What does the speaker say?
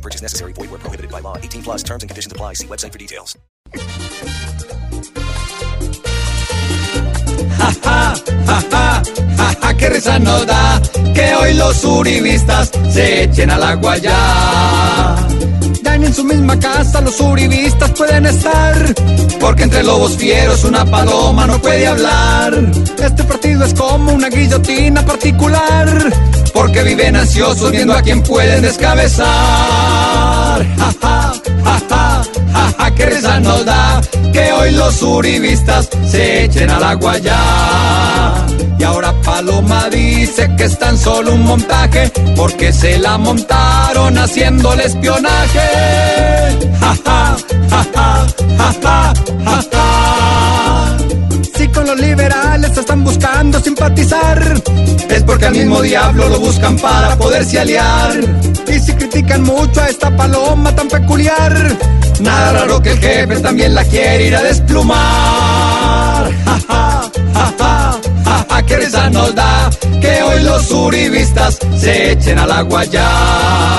No purchase necessary. Void where prohibited by law. 18 plus terms and conditions apply. See website for details. Ja, ja, ja, ja, ja, qué risa nos da que hoy los uribistas se echen al agua ya. Ya ni en su misma casa los uribistas pueden estar, porque entre lobos fieros una paloma no puede hablar. Este partido es como una guillotina particular, porque viven ansiosos viendo a quién pueden descabezar. Ja, ja, ja, qué risa nos da que hoy los uribistas se echen al agua ya. Y ahora Paloma dice que es tan solo un montaje porque se la montaron haciendo el espionaje. Simpatizar, es porque al mismo diablo lo buscan para poderse aliar. Y si critican mucho a esta paloma tan peculiar, nada raro que el jefe también la quiere ir a desplumar. Ja, ja, ja, ja, ja, ja, qué risa nos da que hoy los uribistas se echen al agua ya.